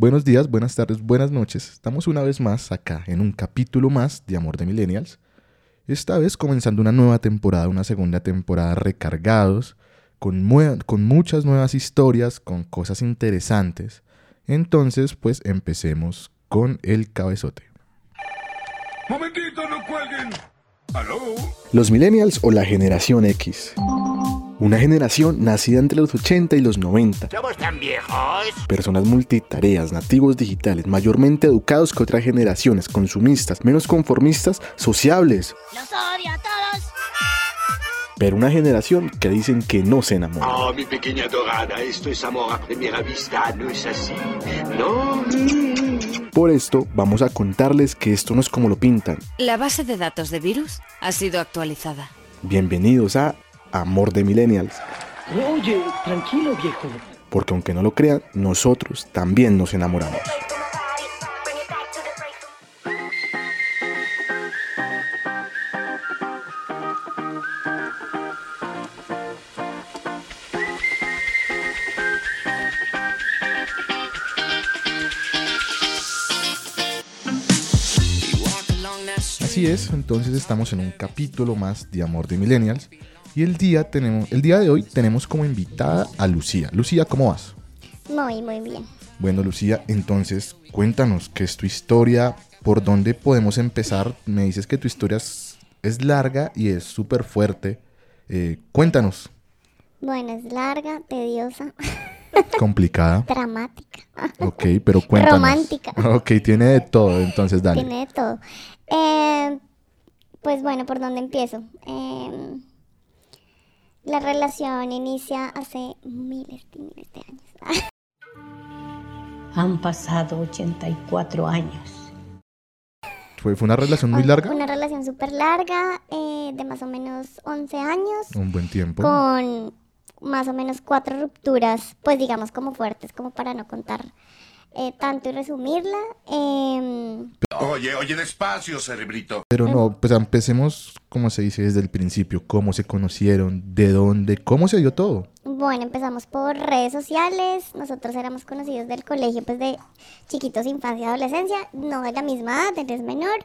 Buenos días, buenas tardes, buenas noches. Estamos una vez más acá en un capítulo más de Amor de Millennials. Esta vez comenzando una nueva temporada, una segunda temporada recargados, con, con muchas nuevas historias, con cosas interesantes. Entonces, pues empecemos con el cabezote. Momentito, no cuelguen. ¿Aló? Los millennials o la generación X. Una generación nacida entre los 80 y los 90. ¿Somos tan viejos? Personas multitareas, nativos digitales, mayormente educados que otras generaciones, consumistas, menos conformistas, sociables. ¡Los odio a todos! Pero una generación que dicen que no se enamora. Oh, mi pequeña dorada, esto es amor a primera vista, ¿no es así? ¿No? Por esto vamos a contarles que esto no es como lo pintan. La base de datos de virus ha sido actualizada. Bienvenidos a Amor de Millennials. Oye, tranquilo viejo. Porque aunque no lo crean, nosotros también nos enamoramos. Así es, entonces estamos en un capítulo más de Amor de Millennials y el día, tenemos, el día de hoy tenemos como invitada a Lucía. Lucía, ¿cómo vas? Muy, muy bien. Bueno, Lucía, entonces cuéntanos qué es tu historia, por dónde podemos empezar. Me dices que tu historia es, larga y es súper fuerte. Eh, cuéntanos. Bueno, es larga, tediosa. Complicada. Dramática. Ok, pero cuéntanos. Romántica. Ok, tiene de todo, entonces dale. Tiene de todo. Eh, pues bueno, ¿por dónde empiezo? Eh, la relación inicia hace miles y miles de años. Han pasado 84 años. ¿Fue, fue una relación muy larga? Una relación súper larga, eh, de más o menos 11 años. Un buen tiempo. Con más o menos cuatro rupturas, pues digamos como fuertes, como para no contar eh, tanto y resumirla. Em, oye, oye, despacio, cerebrito. Pero no, pues empecemos, como se dice, desde el principio. ¿Cómo se conocieron? ¿De dónde? ¿Cómo se dio todo? Bueno, empezamos por redes sociales. Nosotros éramos conocidos del colegio, pues de chiquitos, infancia, adolescencia. No de la misma edad, él es menor.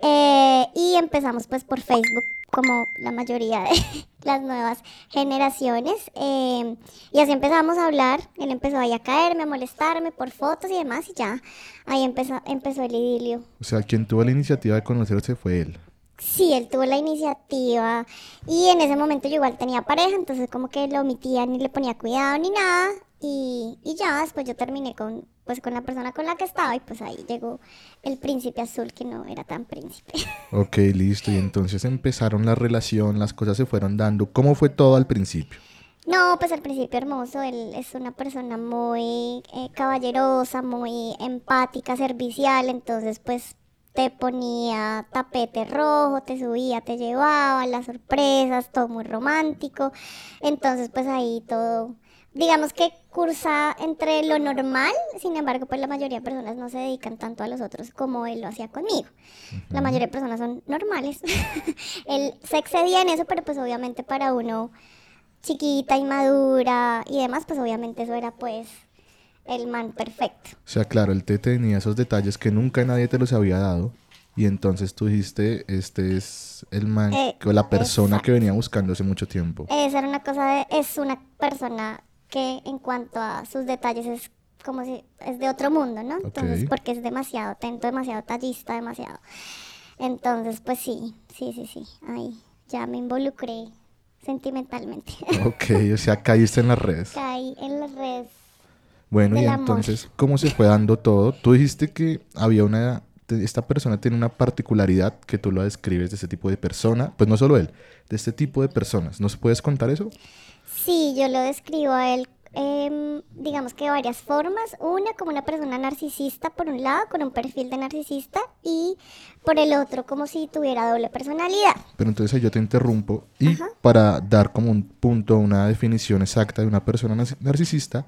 Eh, y empezamos pues por Facebook como la mayoría de las nuevas generaciones. Eh, y así empezamos a hablar. Él empezó ahí a caerme, a molestarme por fotos y demás. Y ya ahí empezó, empezó el idilio. O sea, quien tuvo la iniciativa de conocerse fue él. Sí, él tuvo la iniciativa. Y en ese momento yo igual tenía pareja, entonces como que lo omitía, ni le ponía cuidado ni nada. Y, y ya después yo terminé con pues con la persona con la que estaba y pues ahí llegó el príncipe azul que no era tan príncipe. Ok, listo. Y entonces empezaron la relación, las cosas se fueron dando. ¿Cómo fue todo al principio? No, pues al principio hermoso, él es una persona muy eh, caballerosa, muy empática, servicial, entonces pues te ponía tapete rojo, te subía, te llevaba, las sorpresas, todo muy romántico, entonces pues ahí todo digamos que cursa entre lo normal, sin embargo, pues la mayoría de personas no se dedican tanto a los otros como él lo hacía conmigo. La mayoría de personas son normales. él se excedía en eso, pero pues obviamente para uno chiquita, inmadura y demás, pues obviamente eso era pues el man perfecto. O sea, claro, él te tenía esos detalles que nunca nadie te los había dado. Y entonces tú dijiste, este es el man, eh, o la persona que venía buscando hace mucho tiempo. Esa era una cosa de, es una persona que en cuanto a sus detalles es como si es de otro mundo, ¿no? Entonces, porque es demasiado atento, demasiado tallista, demasiado. Entonces, pues sí, sí, sí, sí, ahí ya me involucré sentimentalmente. Ok, o sea, caíste en las redes. Caí en las redes. Bueno, y entonces, ¿cómo se fue dando todo? Tú dijiste que había una, esta persona tiene una particularidad que tú lo describes de este tipo de persona, pues no solo él, de este tipo de personas. ¿Nos puedes contar eso? Sí, yo lo describo a él, em, digamos que de varias formas. Una, como una persona narcisista, por un lado, con un perfil de narcisista, y por el otro, como si tuviera doble personalidad. Pero entonces yo te interrumpo, y para dar como un punto, una definición exacta de una persona narcisista,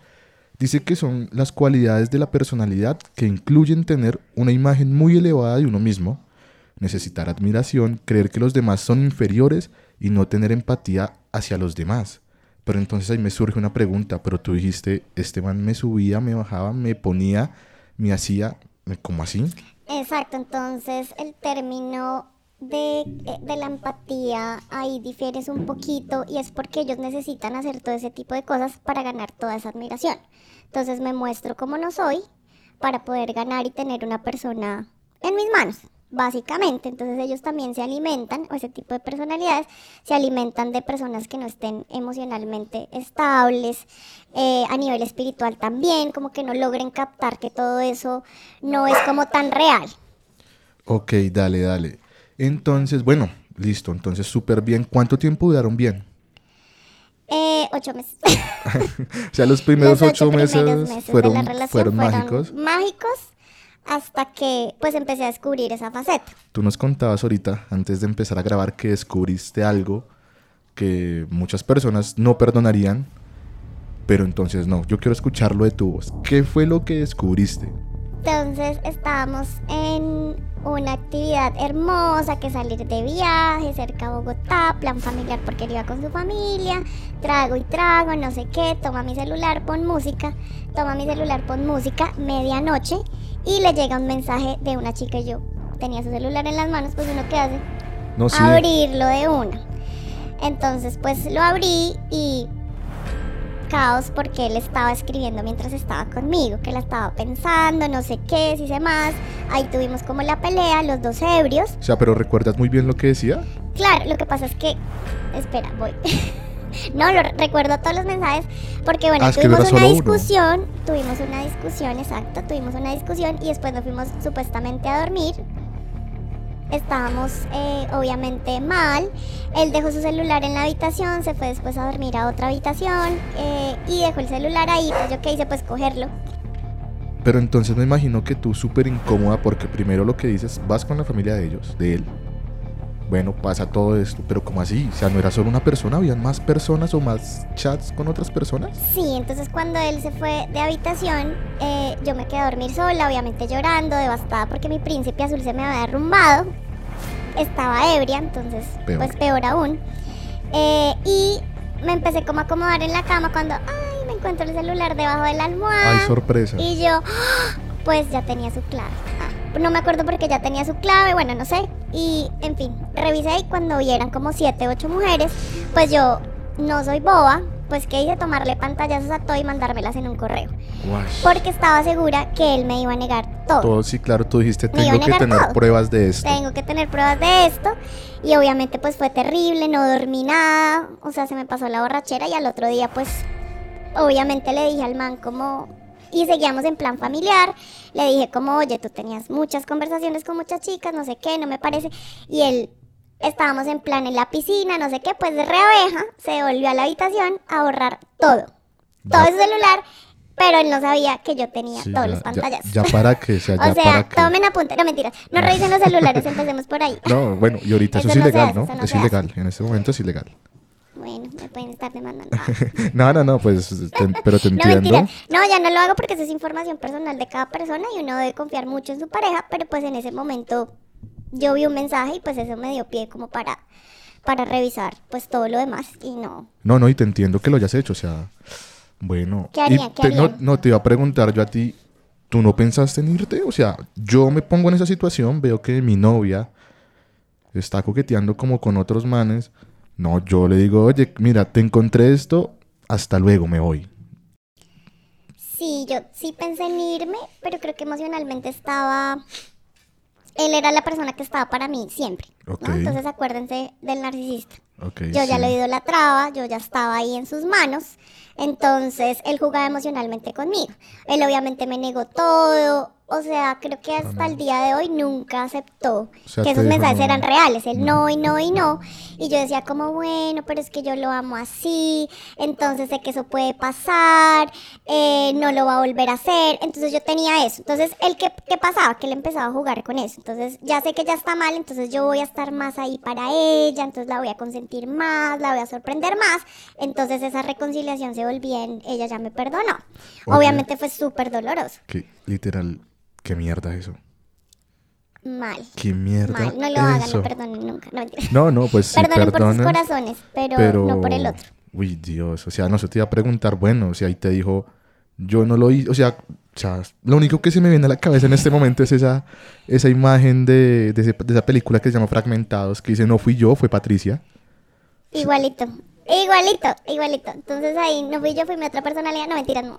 dice que son las cualidades de la personalidad que incluyen tener una imagen muy elevada de uno mismo, necesitar admiración, creer que los demás son inferiores y no tener empatía hacia los demás. Pero entonces ahí me surge una pregunta, pero tú dijiste, este man me subía, me bajaba, me ponía me hacía, ¿cómo así? Exacto, entonces el término de, eh, de la empatía ahí difieres un poquito y es porque ellos necesitan hacer todo ese tipo de cosas para ganar toda esa admiración. Entonces me muestro como no soy para poder ganar y tener una persona en mis manos, básicamente. Entonces ellos también se alimentan, o ese tipo de personalidades, se alimentan de personas que no estén emocionalmente estables, eh, a nivel espiritual también, como que no logren captar que todo eso no es como tan real. Ok, dale, dale. Entonces, bueno, listo. Entonces, súper bien. ¿Cuánto tiempo duraron bien? Eh, ocho meses. o sea, los primeros Los ocho, meses, primeros meses de fueron, la relación fueron mágicos. Mágicos hasta que pues empecé a descubrir esa faceta. Tú nos contabas ahorita, antes de empezar a grabar, que descubriste algo que muchas personas no perdonarían, pero entonces no. Yo quiero escucharlo de tu voz. ¿Qué fue lo que descubriste? Entonces estábamos en una actividad hermosa que salir de viaje cerca a Bogotá, plan familiar porque él iba con su familia, trago y trago, no sé qué, toma mi celular, pon música, toma mi celular, pon música, medianoche y le llega un mensaje de una chica y yo tenía su celular en las manos, pues uno que hace, No, sí. abrirlo de una. Entonces pues lo abrí y caos porque él estaba escribiendo mientras estaba conmigo, que la estaba pensando, no sé qué, si sé más. Ahí tuvimos como la pelea, los dos ebrios. O sea, pero ¿recuerdas muy bien lo que decía? Claro, lo que pasa es que... Espera, voy. no, lo recuerdo todos los mensajes porque bueno, Ah, tuvimos una uno. discusión, tuvimos una discusión, exacto, tuvimos una discusión y después nos fuimos supuestamente a dormir. Estábamos eh, obviamente mal. Él dejó su celular en la habitación, se fue después a dormir a otra habitación eh, y dejó el celular ahí. Pues yo qué hice, pues cogerlo. Pero entonces me imagino que tú súper incómoda porque primero lo que dices, vas con la familia de ellos, de él. Bueno, pasa todo esto, pero ¿cómo así? O sea, no era solo una persona, habían más personas o más chats con otras personas. Sí, entonces cuando él se fue de habitación, eh, yo me quedé a dormir sola, obviamente llorando, devastada porque mi príncipe azul se me había derrumbado. Estaba ebria, entonces Peor. pues peor aún. Eh, y me empecé como a acomodar en la cama cuando, ay, me encuentro el celular debajo de la almohada. Ay, sorpresa. Y yo, ¡ah! pues ya tenía su clave. No me acuerdo porque ya tenía su clave, bueno, no sé. Y, en fin, revisé y cuando vi eran como siete, ocho mujeres, pues yo no soy boba, pues que hice tomarle pantallazos a todo y mandármelas en un correo. Guash. Porque estaba segura que él me iba a negar todo. Todo, sí, claro, tú dijiste, tengo que tener todo. pruebas de esto. Tengo que tener pruebas de esto. Y obviamente pues fue terrible, no dormí nada. O sea, se me pasó la borrachera y al otro día pues obviamente le dije al man como... Y seguíamos en plan familiar. Le dije como, oye, tú tenías muchas conversaciones con muchas chicas, no sé qué, no me parece. Y él, estábamos en plan en la piscina, no sé qué, pues de reabeja, se volvió a la habitación a borrar todo. Todo su celular, pero él no sabía que yo tenía Sí, todos ya, los pantallazos. Ya, para qué, o sea, ya O sea, para qué. tomen apunte, no mentiras, no revisen los celulares, empecemos por ahí. No, bueno, y ahorita eso, Eso es no ilegal, hace, ¿no? eso no es ilegal, en este momento es ilegal. Bueno, me pueden estar demandando. no, no, no, pues, te- pero te No, entiendo. mentira. No, ya no lo hago porque eso es información personal de cada persona y uno debe confiar mucho en su pareja, pero pues en ese momento yo vi un mensaje y pues eso me dio pie como para, para revisar pues todo lo demás y no. No, no, y te entiendo que lo hayas hecho, o sea, bueno. ¿Qué no, no, te iba a preguntar yo a ti, ¿tú no pensaste en irte? O sea, yo me pongo en esa situación, veo que mi novia está coqueteando como con otros manes. No, yo le digo, oye, mira, te encontré esto, hasta luego, me voy. Sí, yo sí pensé en irme, pero creo que emocionalmente estaba... Él era la persona que estaba para mí siempre. Entonces acuérdense del narcisista. Yo ya sí. lo idolatraba, yo ya estaba ahí en sus manos. Entonces él jugaba emocionalmente conmigo. Él obviamente me negó todo. O sea, creo que hasta el día de hoy nunca aceptó O sea, que esos mensajes no. eran reales. Él no y no y no. Y yo decía como, bueno, pero es que yo lo amo así. Entonces sé que eso puede pasar. eh, no lo va a volver a hacer. Entonces yo tenía eso. Entonces, ¿el qué, qué pasaba? Que él empezaba a jugar con eso. Entonces ya sé que ya está mal. Entonces yo voy a estar más ahí para ella. Entonces la voy a consentir más. La voy a sorprender más. Entonces esa reconciliación se volvía en ella ya me perdonó. Obviamente fue súper doloroso. Que, literal, qué mierda eso. Mal. Qué mierda Mal. No lo hagan, eso. no perdonen nunca. No, mentira. No, no, pues sí, perdonen por sus corazones, pero, no por el otro. Uy, Dios, o sea, no se te iba a preguntar, bueno, o sea, ahí te dijo, yo no lo hice, o sea, sea, lo único que se me viene a la cabeza en este momento es esa, esa imagen de, de ese- de esa película que se llama Fragmentados, que dice, no fui yo, fue Patricia. Igualito, igualito, igualito. Entonces ahí no fui yo, fui mi otra personalidad. No, mentiras, no.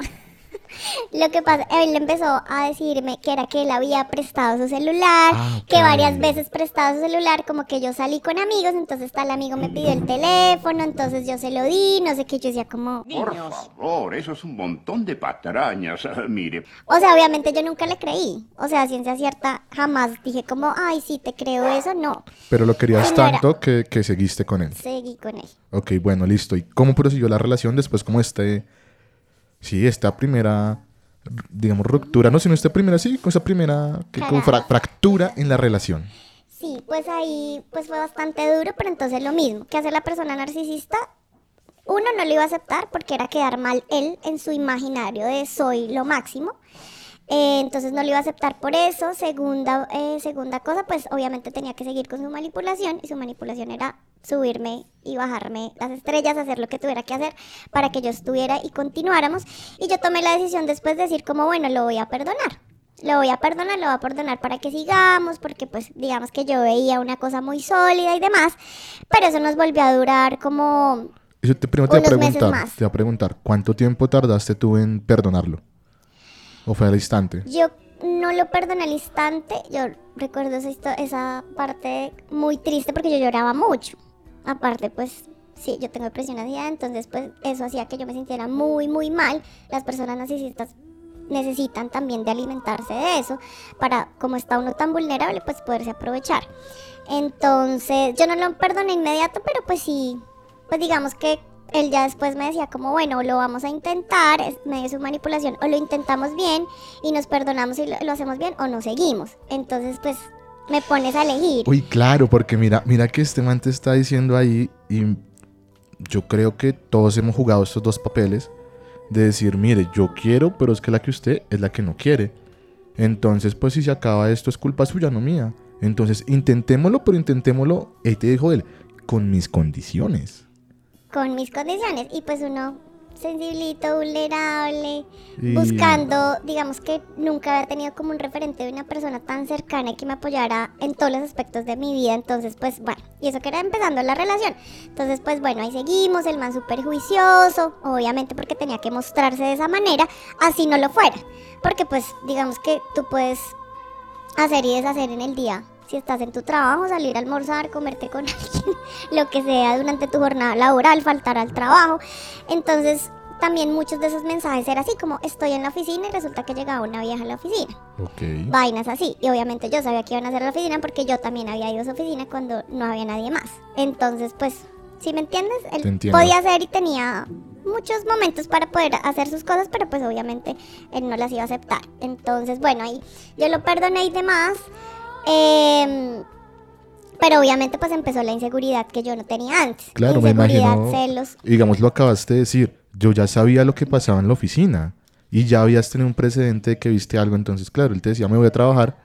Lo que pasa, él empezó a decirme que era que él había prestado su celular, Ah, que varias veces prestado su celular, como que yo salí con amigos, entonces tal amigo me pidió el teléfono, entonces yo se lo di, no sé qué, yo decía como... Por favor, eso es un montón de patrañas. Mire, O sea, obviamente yo nunca le creí, o sea, ciencia cierta, jamás dije como, ay, sí, te creo eso, no, Pero lo querías Sí, tanto que, que seguiste con él. seguí con él. Ok, bueno, listo. ¿Y cómo prosiguió la relación después? como este... Sí, esta primera, digamos, ruptura, no, sino esta primera, sí, con esa primera que, como fra- Cagada. fractura en la relación. Sí, pues ahí pues fue bastante duro, pero entonces lo mismo, que hacer la persona narcisista, uno no lo iba a aceptar porque era quedar mal él en su imaginario de soy lo máximo. Eh, entonces no lo iba a aceptar por eso. Segunda, eh, segunda cosa, pues obviamente tenía que seguir con su manipulación y su manipulación era subirme y bajarme las estrellas, hacer lo que tuviera que hacer para que yo estuviera y continuáramos. Y yo tomé la decisión después de decir como, bueno, lo voy a perdonar. Lo voy a perdonar, lo voy a perdonar para que sigamos, porque pues digamos que yo veía una cosa muy sólida y demás, pero eso nos volvió a durar como Eso te, primero te voy a preguntar, te voy a preguntar, ¿cuánto tiempo tardaste tú en perdonarlo? ¿O fue al instante? Yo no lo perdoné al instante. Yo recuerdo esa, esa parte muy triste porque yo lloraba mucho. Aparte, pues sí, yo tengo depresión de ansiedad, entonces pues eso hacía que yo me sintiera muy, muy mal. Las personas narcisistas necesitan también de alimentarse de eso para, como está uno tan vulnerable, pues poderse aprovechar. Entonces, yo no lo perdoné inmediato, pero pues sí, pues digamos que él ya después me decía como, bueno, lo vamos a intentar, medio su manipulación, o lo intentamos bien y nos perdonamos y lo, hacemos bien, o no seguimos. Entonces, pues, me pones a elegir. Uy, claro, porque mira, mira que este man te está diciendo ahí y yo creo que todos hemos jugado estos dos papeles de decir, mire, yo quiero, pero es que la que usted es la que no quiere. Entonces, pues si se acaba esto es culpa suya, no mía. Entonces, intentémoslo, pero intentémoslo, ahí te dijo él, con mis condiciones. Con mis condiciones. Y pues uno sensiblito, vulnerable, Y- buscando, digamos que nunca había tenido como un referente de una persona tan cercana y que me apoyara en todos los aspectos de mi vida, entonces pues bueno, y eso que era empezando la relación, entonces pues bueno, ahí seguimos, el man súper juicioso, obviamente porque tenía que mostrarse de esa manera, así no lo fuera, porque pues digamos que tú puedes hacer y deshacer en el día. Si estás en tu trabajo, salir a almorzar, comerte con alguien, lo que sea durante tu jornada laboral, faltar al trabajo. Entonces, también muchos de esos mensajes eran así como estoy en la oficina y resulta que llegaba una vieja a la oficina. Ok. Vainas así. Y obviamente yo sabía que iban a hacer la oficina porque yo también había ido a su oficina cuando no había nadie más. Entonces, pues, ¿sí me entiendes? Él podía hacer y tenía muchos momentos para poder hacer sus cosas, pero pues obviamente él no las iba a aceptar. Entonces, bueno, ahí yo lo perdoné y demás. Em, pero obviamente pues empezó la inseguridad que yo no tenía antes. Claro, me imagino. celos. Digamos, lo acabaste de decir. Yo ya sabía lo que pasaba en la oficina. Y ya habías tenido un precedente de que viste algo. Entonces, claro, él te decía, me voy a trabajar.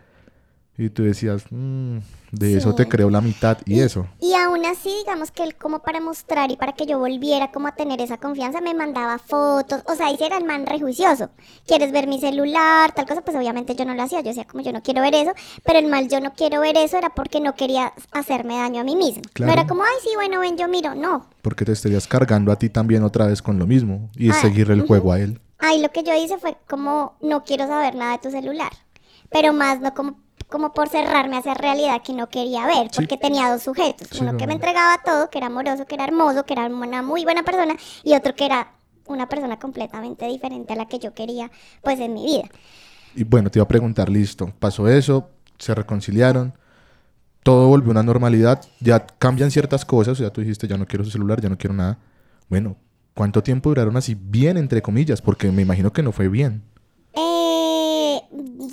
Y tú decías, "Mm, de eso te creo la mitad. Y eso. Y aún así, digamos que él como para mostrar y para que yo volviera como a tener esa confianza, me mandaba fotos, o sea, ese era el man rejuicioso. ¿Quieres ver mi celular? Tal cosa, pues obviamente yo no lo hacía, yo decía como yo no quiero ver eso, pero el mal yo no quiero ver eso era porque no quería hacerme daño a mí mismo. Claro. No era como, ay, sí, bueno, ven, yo miro, no. Porque te estarías cargando a ti también otra vez con lo mismo. Y Ah, seguirle el juego a él. Ahí lo que yo hice fue como, no quiero saber nada de tu celular, pero más no como como por cerrarme hacia realidad que no quería ver, Sí. porque tenía dos sujetos, Sí, uno no. que me entregaba todo, que era amoroso, que era hermoso, que era una muy buena persona, y otro que era una persona completamente diferente a la que yo quería, pues en mi vida. Y bueno, te iba a preguntar, listo. Pasó eso, se reconciliaron. Todo volvió a una normalidad. Ya cambian ciertas cosas. Ya tú dijiste, ya no quiero su celular, ya no quiero nada. Bueno, ¿cuánto tiempo duraron así bien, entre comillas? Porque me imagino que no fue bien. Eh,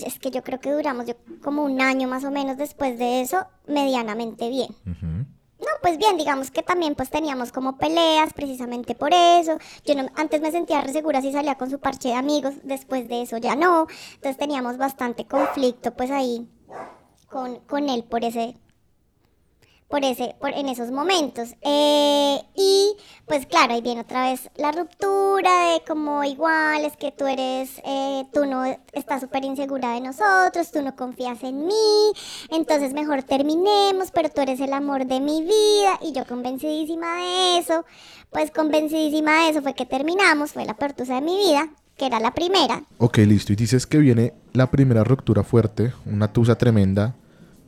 es que yo creo que duramos yo como un año más o menos después de eso, medianamente bien. No, pues bien, digamos que también pues teníamos como peleas precisamente por eso. Yo no, antes me sentía re segura si salía con su parche de amigos, después de eso ya no. Entonces teníamos bastante conflicto pues ahí con, con él por ese por ese, por, en esos momentos. Eh, y pues claro, ahí viene otra vez la ruptura de como igual, es que tú eres, eh, tú no estás súper insegura de nosotros, tú no confías en mí, entonces mejor terminemos, pero tú eres el amor de mi vida y yo convencidísima de eso, pues convencidísima de eso fue que terminamos, fue la pertusa de mi vida, que era la primera. Ok, listo. Y dices que viene la primera ruptura fuerte, una tusa tremenda.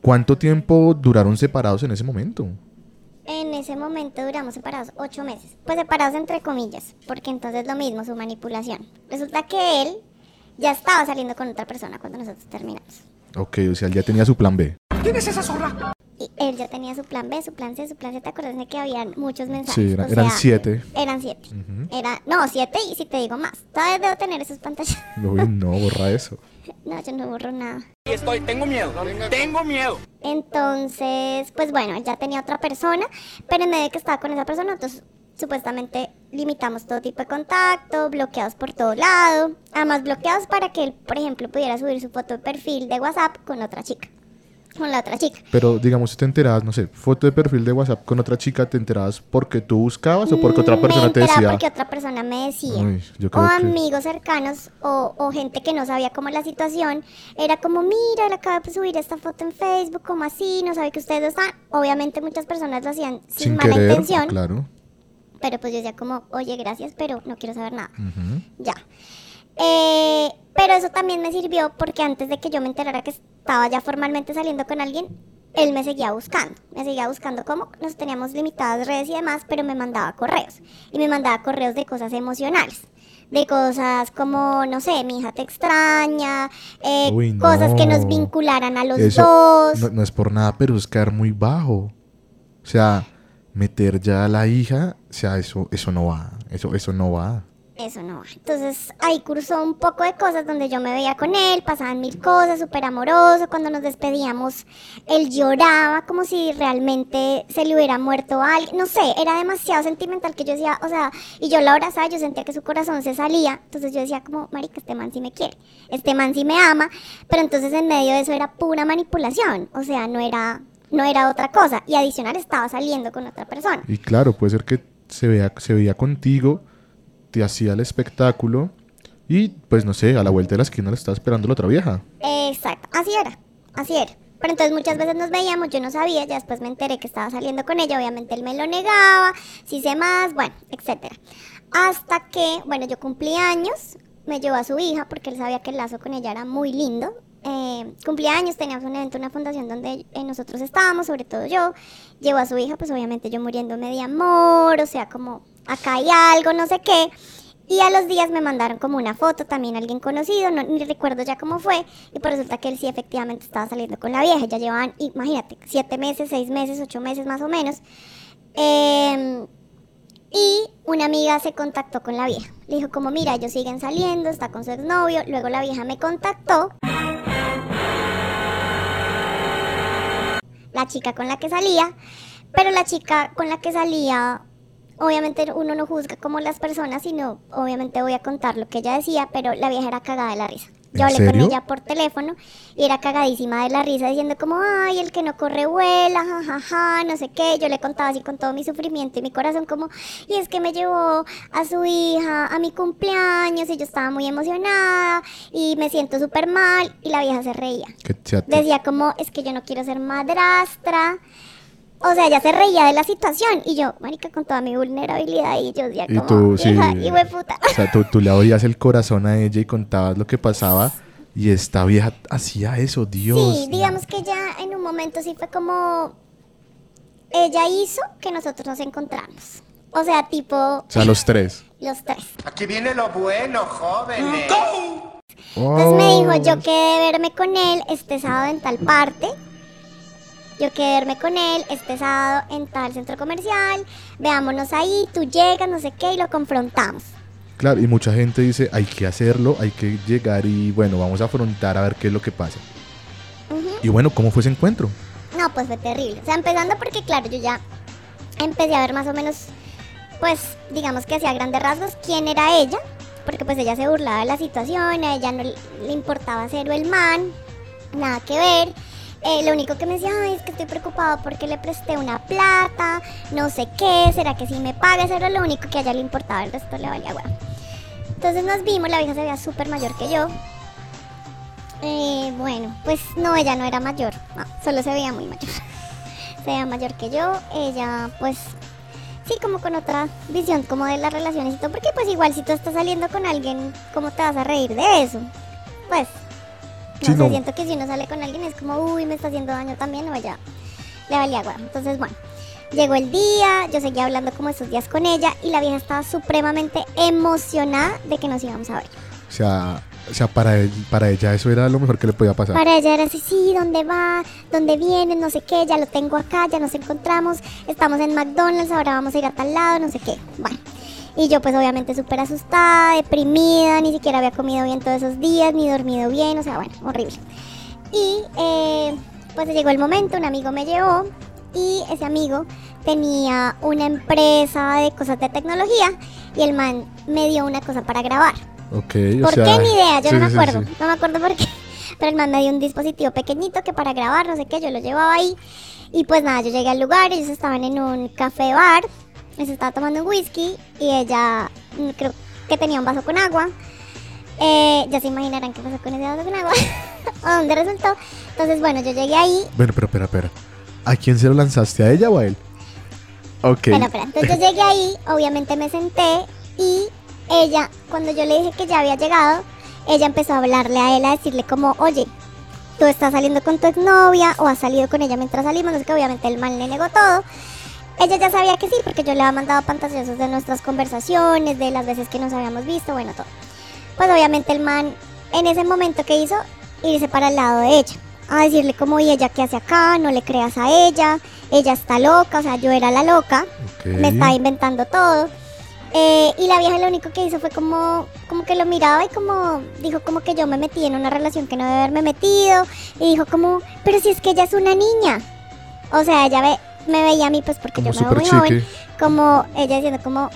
¿Cuánto tiempo duraron separados en ese momento? En ese momento duramos separados ocho meses. Pues separados entre comillas, porque entonces lo mismo, su manipulación. Resulta que él ya estaba saliendo con otra persona cuando nosotros terminamos. Ok, o sea, él ya tenía su plan B. Y él ya tenía su plan B, su plan C, su plan C. ¿Te acuerdas de que habían muchos mensajes? Sí, era- O eran sea, siete. Eran siete. Era, no, siete y si te digo más. Todavía debo tener esas pantallas. Uy, no, borra eso. no, yo no borro nada. Estoy, tengo miedo, tengo miedo. Entonces, pues bueno, ya tenía otra persona, pero en medio de que estaba con esa persona, entonces supuestamente limitamos todo tipo de contacto, bloqueados por todo lado, además bloqueados para que él, por ejemplo, pudiera subir su foto de perfil de WhatsApp con otra chica, con la otra chica. Pero digamos, si te enterabas, no sé, foto de perfil de WhatsApp con otra chica, ¿te enterabas porque tú buscabas o porque otra Mm, persona me te decía? porque otra persona me decía. Uy, yo o que- amigos cercanos o, o gente que no sabía cómo la situación. Era como, mira, le acabo de subir esta foto en Facebook, como así, no sabe que ustedes lo están. Obviamente muchas personas lo hacían sin, Sin mala querer, intención. claro. Pero pues yo decía como, oye, gracias, pero no quiero saber nada. Ya. Eh, pero eso también me sirvió porque antes de que yo me enterara que estaba ya formalmente saliendo con alguien, él me seguía buscando. Me seguía buscando como nos teníamos limitadas redes y demás, pero me mandaba correos. Y me mandaba correos de cosas emocionales. De cosas como, no sé, mi hija te extraña, eh, Uy, no. cosas que nos vincularan a los Eso dos. No, no es por nada, pero es caer muy bajo. O sea, meter ya a la hija, o sea, eso, eso no va. Eso, eso no va. Eso no va. Entonces ahí cursó un poco de cosas donde yo me veía con él, pasaban mil cosas, súper amoroso. Cuando nos despedíamos, él lloraba como si realmente se le hubiera muerto alguien. No sé, era demasiado sentimental que yo decía, o sea, y yo lo abrazaba, yo sentía que su corazón se salía. Entonces yo decía como, marica, este man sí me quiere, este man sí me ama. Pero entonces en medio de eso era pura manipulación. O sea, no era, no era otra cosa. Y adicional estaba saliendo con otra persona. Y claro, puede ser que se, vea, se veía contigo, te hacía el espectáculo y, pues no sé, a la vuelta de la esquina le estaba esperando la otra vieja. Exacto, así era, así era. Pero entonces muchas veces nos veíamos, yo no sabía, ya después me enteré que estaba saliendo con ella, obviamente él me lo negaba, si sé más, bueno, etcétera. Hasta que, bueno, yo cumplí años, me llevó a su hija porque él sabía que el lazo con ella era muy lindo. Eh, cumplí años, teníamos un evento, una fundación donde eh, nosotros estábamos, sobre todo yo. Llevó a su hija, pues obviamente yo muriéndome de amor, o sea, como acá hay algo, no sé qué. Y a los días me mandaron como una foto, también alguien conocido, no, ni recuerdo ya cómo fue. Y pues resulta que él sí efectivamente estaba saliendo con la vieja. Ya llevaban, imagínate, siete meses, seis meses, ocho meses más o menos. Em, y una amiga se contactó con la vieja. Le dijo como, mira, ellos siguen saliendo, está con su exnovio. Luego la vieja me contactó. La chica con la que salía. Pero la chica con la que salía obviamente uno no juzga como las personas, sino obviamente voy a contar lo que ella decía, pero la vieja era cagada de la risa. ¿En Yo hablé con serio? ella por teléfono y era cagadísima de la risa diciendo como, ay, el que no corre vuela, jajaja, no sé qué. Yo le contaba así con todo mi sufrimiento y mi corazón como, y es que me llevó a su hija a mi cumpleaños y yo estaba muy emocionada y me siento súper mal y la vieja se reía. At- Decía como, es que yo no quiero ser madrastra. O sea, ella se reía de la situación. Y yo, marica, con toda mi vulnerabilidad. Y yo decía Y como, tú, sí. de puta. O sea, tú, tú le abrías el corazón a ella y contabas lo que pasaba y esta vieja hacía eso, Dios. Sí, digamos que ya en un momento sí fue como... Ella hizo que nosotros nos encontramos. O sea, tipo, O sea, los tres. los tres. Aquí viene lo bueno, jóvenes. Entonces me dijo, yo quedé de verme con él este sábado en tal parte. Yo verme con él este sábado en tal centro comercial. Veámonos ahí, tú llegas, no sé qué, y lo confrontamos. Claro, y mucha gente dice, hay que hacerlo, hay que llegar y bueno, vamos a afrontar a ver qué es lo que pasa. Y bueno, ¿cómo fue ese encuentro? No, pues fue terrible. O sea, empezando porque, claro, yo ya empecé a ver más o menos, pues, digamos que hacía grandes rasgos quién era ella. Porque pues ella se burlaba de la situación, a ella no le importaba cero el man, nada que ver. Eh, lo único que me decía, ay, es que estoy preocupado porque le presté una plata, no sé qué, será que si me paga, eso era lo único que a ella le importaba, el resto le valía huevo. Entonces nos vimos, la vieja se veía súper mayor que yo. Eh, bueno, pues no, ella no era mayor, solo se veía muy mayor. se veía mayor que yo, ella pues sí, como con otra visión como de las relaciones y todo, porque pues igual si tú estás saliendo con alguien, ¿cómo te vas a reír de eso? Pues, no Sí, sé, no. siento que si uno sale con alguien es como, uy, me está haciendo daño también, o ella le valía agua. Entonces, bueno, llegó el día, yo seguía hablando como esos días con ella y la vieja estaba supremamente emocionada de que nos íbamos a ver. O sea, o sea para, él- para ella eso era lo mejor que le podía pasar. Para ella era así, sí, ¿dónde va? ¿Dónde viene? No sé qué, ya lo tengo acá, ya nos encontramos, estamos en McDonald's, ahora vamos a ir a tal lado, no sé qué. Bueno, y yo pues obviamente súper asustada, deprimida, ni siquiera había comido bien todos esos días, ni dormido bien, o sea, bueno, horrible. Y eh, pues llegó el momento, un amigo me llevó y ese amigo tenía una empresa de cosas de tecnología y el man me dio una cosa para grabar. Ok, o ¿Por sea, qué? Ni idea, yo sí, no me sí, acuerdo. sí. No me acuerdo por qué. Pero el man me dio un dispositivo pequeñito que para grabar, no sé qué, yo lo llevaba ahí. Y pues nada, yo llegué al lugar, ellos estaban en un café bar, se estaba tomando un whisky y ella mm, creo que tenía un vaso con agua. Eh, ya se imaginarán qué pasó con ese vaso con agua. o dónde resultó. Entonces, bueno, yo llegué ahí. Bueno, pero espera, espera. ¿A quién se lo lanzaste? ¿A ella o a él? Ok. Espera, espera. Entonces yo llegué ahí, obviamente me senté y ella, cuando yo le dije que ya había llegado, ella empezó a hablarle a él, a decirle como, oye, tú estás saliendo con tu exnovia o has salido con ella mientras salimos, no sé que obviamente el mal le negó todo. Ella ya sabía que sí, porque yo le había mandado pantallazos de nuestras conversaciones, de las veces que nos habíamos visto, bueno, todo. Pues obviamente el man, en ese momento que hizo, irse para el lado de ella, a decirle como, y ella qué hace acá, no le creas a ella, ella está loca, o sea, yo era la loca, ok. me estaba inventando todo. Eh, y la vieja lo único que hizo fue como, como que lo miraba y como dijo como que yo me metí en una relación que no debe haberme metido. Y dijo como, pero si es que ella es una niña. O sea, ella ve, me veía a mí pues porque Como yo me veo muy joven. Como ella diciendo como,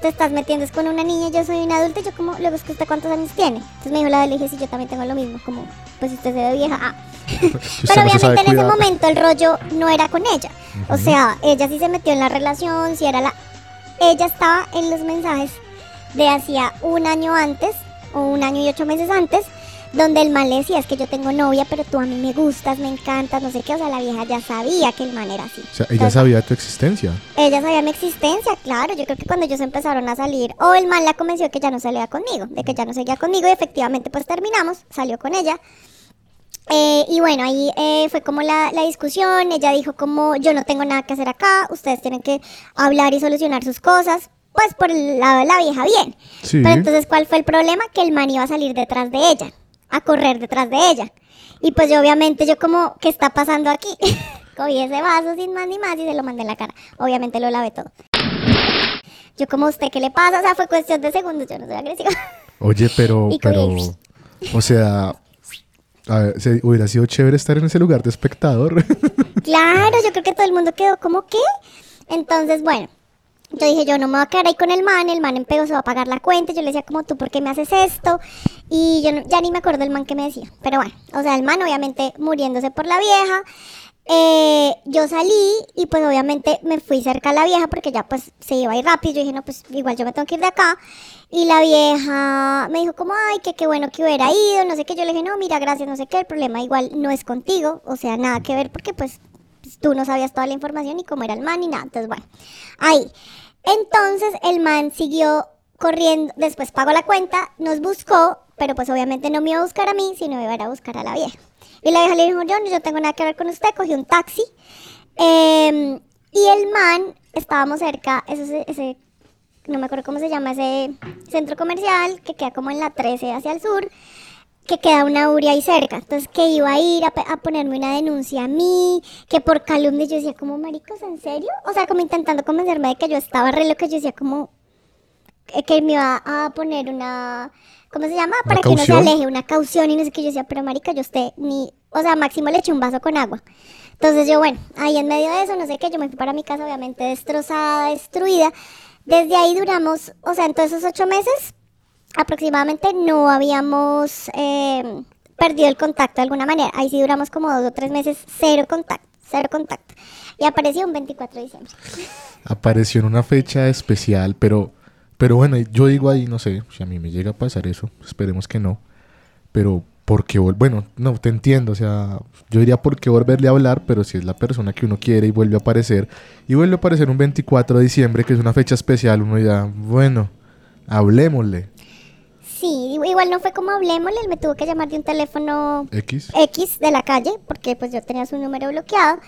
te estás metiendo es con una niña, yo soy una adulta. Y yo como, luego es que usted cuántos años tiene. Entonces me dijo la de le dije, sí, yo también tengo lo mismo. Como, pues si usted se ve vieja, ah. Pero no obviamente en ese momento el rollo no era con ella. O sea, ella sí se metió en la relación, si era la... Ella estaba en los mensajes de hacía un año antes, o un año y ocho meses antes, donde el man le decía, es que yo tengo novia, pero tú a mí me gustas, me encantas, no sé qué. O sea, la vieja ya sabía que el man era así. O sea, ella Entonces, sabía tu existencia. ella sabía mi existencia, claro. Yo creo que cuando ellos empezaron a salir, o el man la convenció de que ya no salía conmigo, de que ya no seguía conmigo, y efectivamente pues terminamos, salió con ella. Eh, y bueno, ahí eh, fue como la, la discusión, ella dijo como yo no tengo nada que hacer acá, ustedes tienen que hablar y solucionar sus cosas, pues por el lado de la vieja bien. Sí. Pero entonces, ¿cuál fue el problema? Que el man iba a salir detrás de ella, a correr detrás de ella. Y pues yo obviamente yo como, ¿qué está pasando aquí? Cogí ese vaso sin más ni más y se lo mandé en la cara. Obviamente lo lavé todo. Yo como, ¿usted qué le pasa? O sea, fue cuestión de segundos, yo no soy agresiva. Oye, pero, Y pero, cogí. o sea, a ver, se- hubiera sido chévere estar en ese lugar de espectador. Claro, yo creo que todo el mundo quedó como, ¿qué? Entonces, bueno, yo dije, yo no me voy a quedar ahí con el man, el man empezó a pagar la cuenta, yo le decía como, ¿tú por qué me haces esto? Y yo no- ya ni me acuerdo el man que me decía, pero bueno, o sea, el man obviamente muriéndose por la vieja, eh, yo salí y pues obviamente me fui cerca a la vieja porque ya pues se iba a ir rápido, yo dije, no, pues igual yo me tengo que ir de acá, y la vieja me dijo como, ay, que qué bueno que hubiera ido, no sé qué, yo le dije, no, mira, gracias, no sé qué, el problema igual no es contigo, o sea, nada que ver porque pues, tú no sabías toda la información ni cómo era el man ni nada. Entonces, bueno, ahí. Entonces el man siguió corriendo, después pagó la cuenta, nos buscó, pero pues obviamente no me iba a buscar a mí, sino iba a buscar a la vieja. Y la vieja le dijo, yo no yo tengo nada que ver con usted, cogió un taxi. em, y el man, estábamos cerca, ese, ese, no me acuerdo cómo se llama, ese centro comercial que queda como en la 13 hacia el sur que queda una URI ahí cerca. Entonces, que iba a ir a, ponerme una denuncia a mí, que por calumnia yo decía, como maricos, ¿en serio? O sea, como intentando convencerme de que yo estaba re loca, yo decía, como eh, que me iba a poner una, ¿cómo se llama? ¿Una Para que no se aleje, una caución y no sé qué. Yo decía, pero marica, yo usted ni, o sea, máximo le eché un vaso con agua. Entonces yo, bueno, ahí en medio de eso, no sé qué, yo me fui para mi casa, obviamente destrozada, destruida. Desde ahí duramos, o sea, en todos esos ocho meses, aproximadamente no habíamos eh, perdido el contacto de alguna manera. Ahí sí duramos como dos o tres meses, cero contacto, cero contacto. Y apareció un 24 de diciembre. Apareció en una fecha especial, pero, pero bueno, yo digo ahí, no sé, si a mí me llega a pasar eso, esperemos que no. Pero, ¿por vol- Bueno, no, te entiendo, o sea, yo diría por qué volverle a hablar, pero si es la persona que uno quiere y vuelve a aparecer, y vuelve a aparecer un 24 de diciembre, que es una fecha especial, uno dirá, bueno, hablemosle. Igual no fue como hablemosle, él me tuvo que llamar de un teléfono X. X de la calle, porque pues yo tenía su número bloqueado.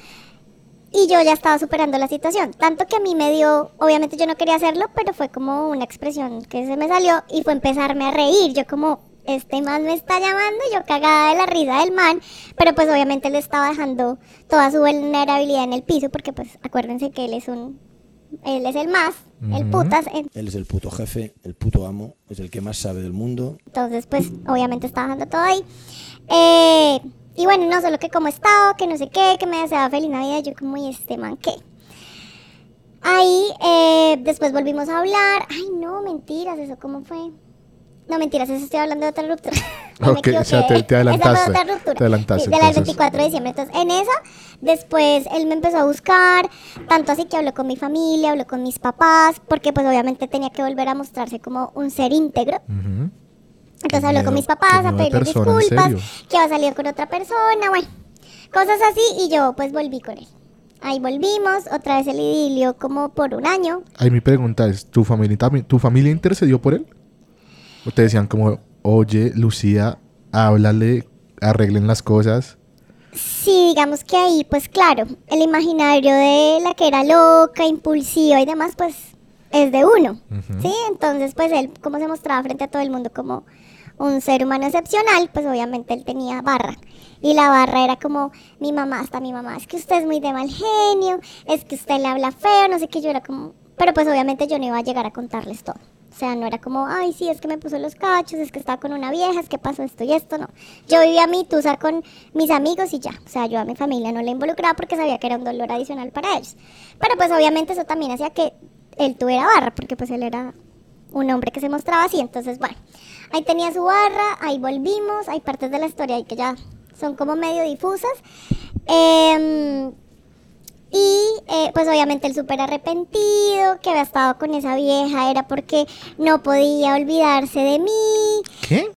Y yo ya estaba superando la situación. Tanto que a mí me dio, obviamente yo no quería hacerlo, pero fue como una expresión que se me salió y fue empezarme a reír. Yo como, este man me está llamando, y yo cagada de la risa del man, pero pues obviamente le estaba dejando toda su vulnerabilidad en el piso, porque pues acuérdense que él es un, él es el más, el putas, Él es el puto jefe, el puto amo, es el que más sabe del mundo. Entonces, pues, obviamente estaba dejando todo ahí. Eh, y bueno, no solo que cómo estaba, que no sé qué, que me deseaba feliz Navidad. Yo como, ¿y este man qué? Ahí, eh, después volvimos a hablar. Ay, no, mentiras, ¿eso cómo fue? No, mentiras, eso estoy hablando de otra ruptura. Ok, o sea, te- te Esa fue adelantaste, otra ruptura. te adelantaste, Sí, de la del entonces. 24 de diciembre. Entonces, en esa, después él me empezó a buscar, tanto así que habló con mi familia, habló con mis papás, porque pues obviamente tenía que volver a mostrarse como un ser íntegro. Entonces Qué habló con mis papás a pedirles persona, ¿en disculpas, que iba a salir con otra persona, bueno, cosas así y yo pues volví con él. Ahí volvimos, otra vez el idilio como por un año. Ahí mi pregunta es, ¿tu familia, ¿tu familia intercedió por él? ¿O te decían como, oye, Lucía, háblale, arreglen las cosas? Sí, digamos que ahí pues claro, el imaginario de la que era loca, impulsiva y demás pues es de uno, Ujú. ¿sí? Entonces pues él como se mostraba frente a todo el mundo como un ser humano excepcional, pues obviamente él tenía barra. Y la barra era como mi mamá, hasta mi mamá, es que usted es muy de mal genio, es que usted le habla feo, no sé qué, yo era como... Pero pues obviamente yo no iba a llegar a contarles todo. O sea, no era como, ay, sí, es que me puso los cachos, es que estaba con una vieja, es que pasó esto y esto, no. Yo vivía mi tusa con mis amigos y ya. O sea, yo a mi familia no la involucraba porque sabía que era un dolor adicional para ellos. Pero pues obviamente eso también hacía que él tuviera barra, porque pues él era un hombre que se mostraba así. Entonces, bueno, ahí tenía su barra, ahí volvimos, hay partes de la historia ahí que ya son como medio difusas. Em, y eh, pues obviamente el súper arrepentido, que había estado con esa vieja, era porque no podía olvidarse de mí. ¿Qué?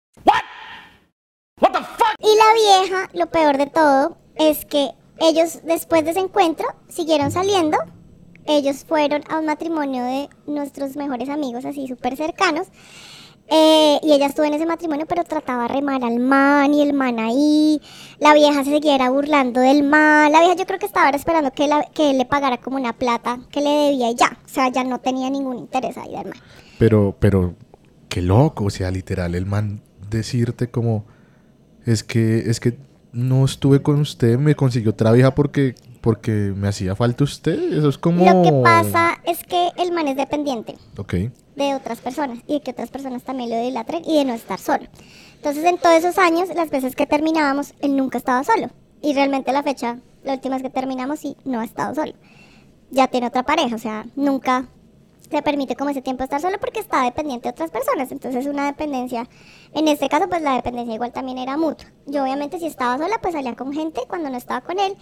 Y la vieja, lo peor de todo, es que ellos después de ese encuentro siguieron saliendo. Ellos fueron a un matrimonio de nuestros mejores amigos, así súper cercanos. Eh, y ella estuvo en ese matrimonio, pero trataba de remar al man y el man ahí. La vieja se siguiera burlando del man. La vieja yo creo que estaba esperando que, la- que él le pagara como una plata que le debía y ya. O sea, ya no tenía ningún interés ahí del man. Pero, pero, qué loco, o sea, literal, el man decirte como, es que, es que no estuve con usted, me consiguió otra vieja porque, porque me hacía falta usted, eso es como... Lo que pasa es que el man es dependiente. Ok, de otras personas y de que otras personas también lo idolatren y de no estar solo. Entonces, en todos esos años, las veces que terminábamos, él nunca estaba solo. Y realmente la fecha, la última vez que terminamos, sí, no ha estado solo. Ya tiene otra pareja, o sea, nunca se permite como ese tiempo estar solo porque está dependiente de otras personas. Entonces, una dependencia, en este caso, pues la dependencia igual también era mutua. Yo, obviamente, si estaba sola, pues salía con gente cuando no estaba con él,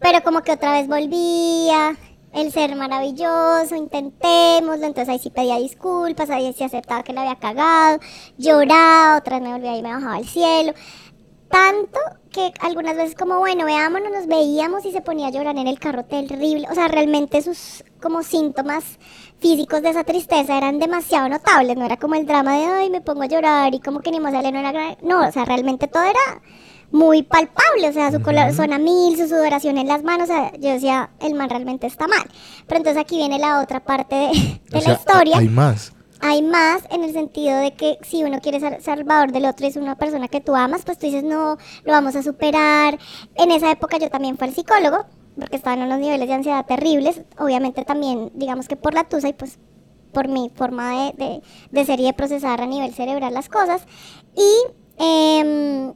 pero como que otra vez volvía, el ser maravilloso, intentémoslo, entonces ahí sí pedía disculpas, ahí sí aceptaba que la había cagado, lloraba, otras me volvía y me bajaba al cielo. Tanto que algunas veces como, bueno, veámonos, nos veíamos y se ponía a llorar en el carro terrible. O sea, realmente sus como síntomas físicos de esa tristeza eran demasiado notables. No era como el drama de, ay, me pongo a llorar y como que ni más sale no era... gra-". No, o sea, realmente todo era muy palpable, o sea, su corazón a mil, su sudoración en las manos, o sea, yo decía, el man realmente está mal. Pero entonces aquí viene la otra parte de, de o la sea, historia. hay más. Hay más en el sentido de que si uno quiere ser salvador del otro y es una persona que tú amas, pues tú dices, no, lo vamos a superar. En esa época yo también fui al psicólogo, porque estaban en unos niveles de ansiedad terribles. Obviamente también, digamos que por la tusa y pues por mi forma de, de, de ser y de procesar a nivel cerebral las cosas. Y, em,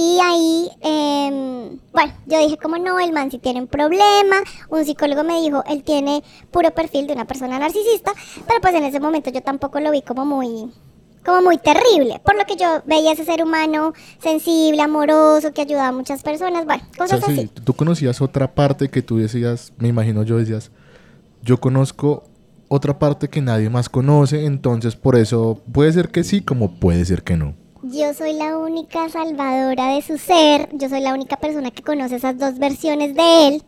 y ahí, em, bueno, yo dije como no, el man si tiene un problema, un psicólogo me dijo, él tiene puro perfil de una persona narcisista, pero pues en ese momento yo tampoco lo vi como muy como muy terrible, por lo que yo veía ese ser humano sensible, amoroso, que ayudaba a muchas personas, bueno, O cosas sea, sí, así. tú conocías otra parte que tú decías, me imagino yo decías, yo conozco otra parte que nadie más conoce, entonces por eso puede ser que sí, como puede ser que no. Yo soy la única salvadora de su ser, yo soy la única persona que conoce esas dos versiones de él.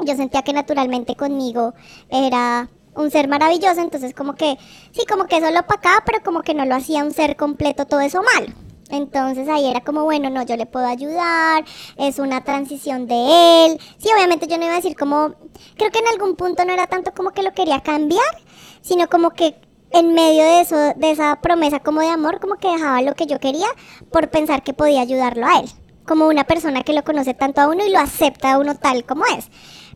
Yo sentía que naturalmente conmigo era un ser maravilloso, entonces como que, sí, como que eso lo opacaba, pero como que no lo hacía un ser completo todo eso malo. Entonces ahí era como, bueno, no, yo le puedo ayudar, es una transición de él. Sí, obviamente yo no iba a decir como, creo que en algún punto no era tanto como que lo quería cambiar, sino como que en medio de eso, de esa promesa como de amor, como que dejaba lo que yo quería por pensar que podía ayudarlo a él. Como una persona que lo conoce tanto a uno y lo acepta a uno tal como es.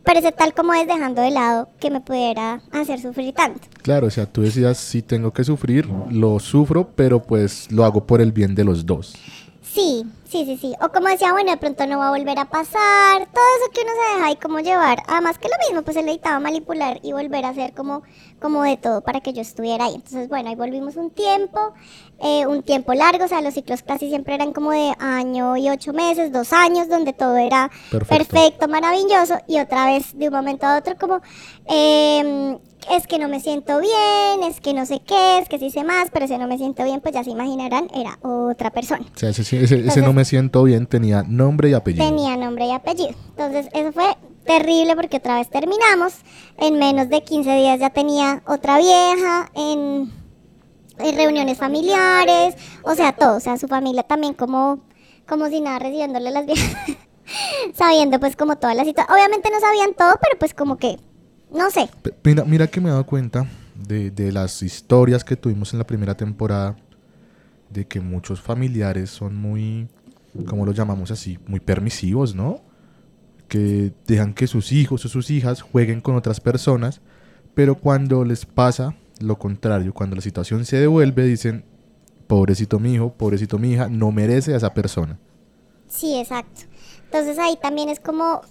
Pero ese tal como es dejando de lado que me pudiera hacer sufrir tanto. Claro, o sea, tú decías, si tengo que sufrir, lo sufro, pero pues lo hago por el bien de los dos. Sí, sí, sí, sí. O como decía, bueno, de pronto no va a volver a pasar. Todo eso que uno se deja ahí como llevar. Además que lo mismo, pues él necesitaba manipular y volver a hacer como, como de todo para que yo estuviera ahí. Entonces, bueno, ahí volvimos un tiempo, eh, un tiempo largo. O sea, los ciclos casi siempre eran como de año y ocho meses, dos años, donde todo era Perfecto. perfecto, maravilloso. Y otra vez, de un momento a otro, como, em, es que no me siento bien, es que no sé qué, es que sí sé más, pero si no me siento bien, pues ya se imaginarán, era otra persona. O sea, ese, ese- ese no me siento bien tenía nombre y apellido. Tenía nombre y apellido. Entonces, eso fue terrible porque otra vez terminamos. En menos de 15 días ya tenía otra vieja, en, en reuniones familiares, o sea, todo. O sea, su familia también como, como si nada recibiéndole las viejas. Sabiendo pues como toda la situación. Obviamente no sabían todo, pero pues como que, no sé. Mira, mira que me he dado cuenta de, de las historias que tuvimos en la primera temporada, de que muchos familiares son muy, ¿cómo lo llamamos así? Muy permisivos, ¿no? Que dejan que sus hijos o sus hijas jueguen con otras personas, pero cuando les pasa lo contrario, cuando la situación se devuelve, dicen, pobrecito mi hijo, pobrecito mi hija, no merece a esa persona. Sí, exacto. Entonces ahí también es como,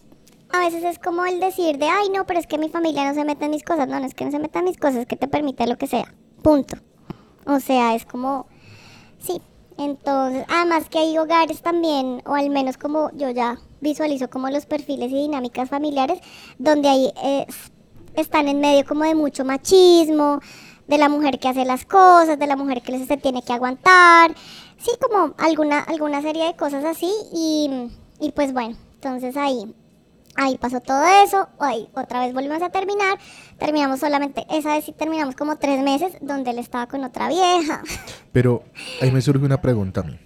a veces es como el decir de, ay, no, pero es que mi familia no se mete en mis cosas. No, no es que no se meta en mis cosas, es que te permite lo que sea. Punto. O sea, es como, sí. Entonces, además que hay hogares también, o al menos como yo ya visualizo como los perfiles y dinámicas familiares, donde ahí es- están en medio como de mucho machismo, de la mujer que hace las cosas, de la mujer que se tiene que aguantar, sí, como alguna, alguna serie de cosas así, y, y pues bueno, entonces ahí, ahí pasó todo eso, ahí otra vez volvimos a terminar, terminamos solamente, esa vez sí terminamos como tres meses, donde él estaba con otra vieja. Pero ahí me surge una pregunta a mí.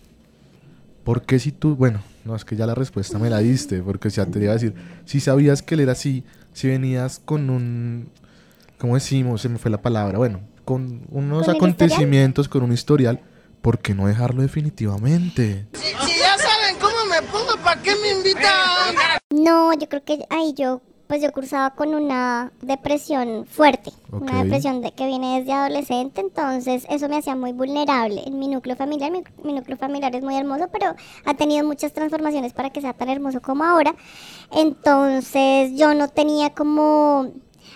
¿Por qué si tú, bueno, no es que ya la respuesta me la diste, porque ya te iba a decir, si sabías que él era así, si venías con un, ¿cómo decimos? Se me fue la palabra, bueno, con unos ¿Con el acontecimientos, con un historial, ¿por qué no dejarlo definitivamente? Si ya saben cómo me pongo, ¿para qué me invitan? No, yo creo que ahí yo, pues yo cursaba con una depresión fuerte, una depresión de, que viene desde adolescente, entonces eso me hacía muy vulnerable en mi núcleo familiar. Mi, mi núcleo familiar es muy hermoso, pero ha tenido muchas transformaciones para que sea tan hermoso como ahora. Entonces yo no tenía como...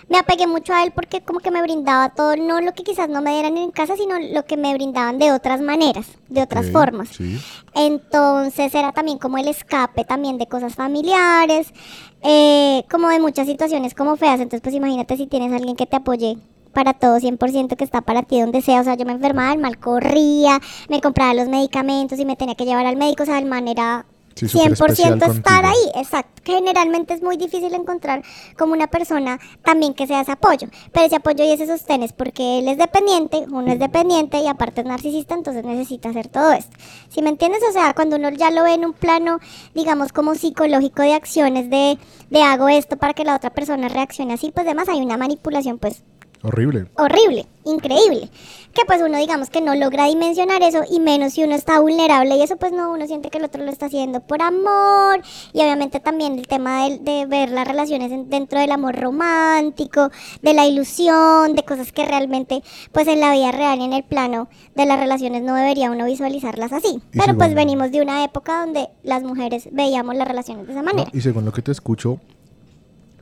Me apegué mucho a él porque como que me brindaba todo, no lo que quizás no me dieran en casa, sino lo que me brindaban de otras maneras, de otras formas. Sí. Entonces era también como el escape también de cosas familiares, eh, como de muchas situaciones como feas. Entonces pues imagínate si tienes a alguien que te apoye para todo 100% que está para ti donde sea. O sea, yo me enfermaba, el mal corría, me compraba los medicamentos y me tenía que llevar al médico. O sea, el man era Sí, súper 100% especial estar contigo. ahí, exacto. Generalmente es muy difícil encontrar como una persona también que sea ese apoyo. Pero ese apoyo y ese sostén es porque él es dependiente, uno es dependiente y aparte es narcisista, entonces necesita hacer todo esto. ¿Sí me entiendes? O sea, cuando uno ya lo ve en un plano, digamos, como psicológico de acciones de, de hago esto para que la otra persona reaccione así, pues además hay una manipulación pues Horrible. horrible, increíble. Que pues uno digamos que no logra dimensionar eso y menos si uno está vulnerable y eso pues no, uno siente que el otro lo está haciendo por amor y obviamente también el tema de, de ver las relaciones en- dentro del amor romántico, de la ilusión, de cosas que realmente pues en la vida real y en el plano de las relaciones no debería uno visualizarlas así. Y Pero pues venimos de una época donde las mujeres veíamos las relaciones de esa ¿no? manera. Y según lo que te escucho,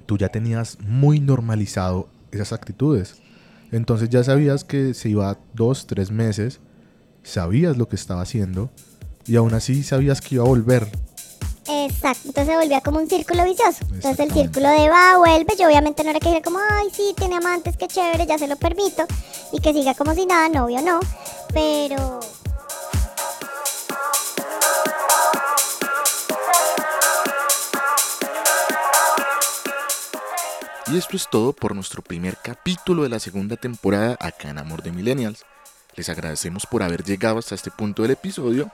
tú ya tenías muy normalizado esas actitudes. Entonces ya sabías que se iba dos, tres meses sabías lo que estaba haciendo y aún así sabías que iba a volver. Exacto, entonces se volvía como un círculo vicioso. Entonces el círculo de va, vuelve. Yo obviamente no era que dijera como, ay, sí, tiene amantes, qué chévere, ya se lo permito. Y que siga como si nada, novio no. Pero Y esto es todo por nuestro primer capítulo de la segunda temporada acá en Amor de Millennials. Les agradecemos por haber llegado hasta este punto del episodio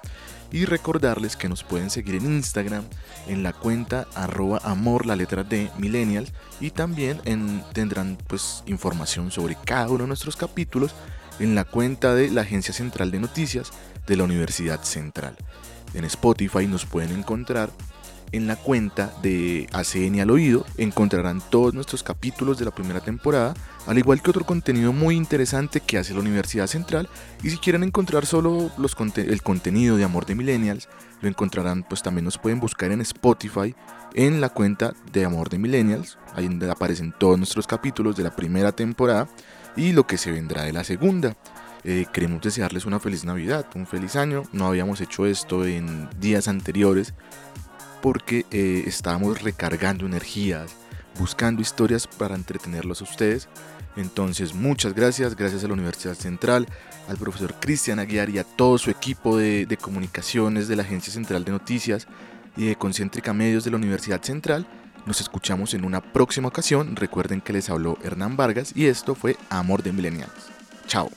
y recordarles que nos pueden seguir en Instagram en la cuenta arroba amor la letra de millennials y también en- tendrán pues información sobre cada uno de nuestros capítulos en la cuenta de la Agencia Central de Noticias de la Universidad Central. En Spotify nos pueden encontrar en la cuenta de ACN al oído encontrarán todos nuestros capítulos de la primera temporada, al igual que otro contenido muy interesante que hace la Universidad Central. Y si quieren encontrar solo el contenido de Amor de Millennials, lo encontrarán, pues también nos pueden buscar en Spotify, en la cuenta de Amor de Millennials, ahí donde aparecen todos nuestros capítulos de la primera temporada y lo que se vendrá de la segunda. Eh, queremos desearles una feliz Navidad, un feliz año. No habíamos hecho esto en días anteriores porque eh, estábamos recargando energías, buscando historias para entretenerlos a ustedes. Entonces, muchas gracias, gracias a la Universidad Central, al profesor Cristian Aguiar y a todo su equipo de, de comunicaciones de la Agencia Central de Noticias y de Concéntrica Medios de la Universidad Central. Nos escuchamos en una próxima ocasión. Recuerden que les habló Hernán Vargas y esto fue Amor de Millennials. Chao.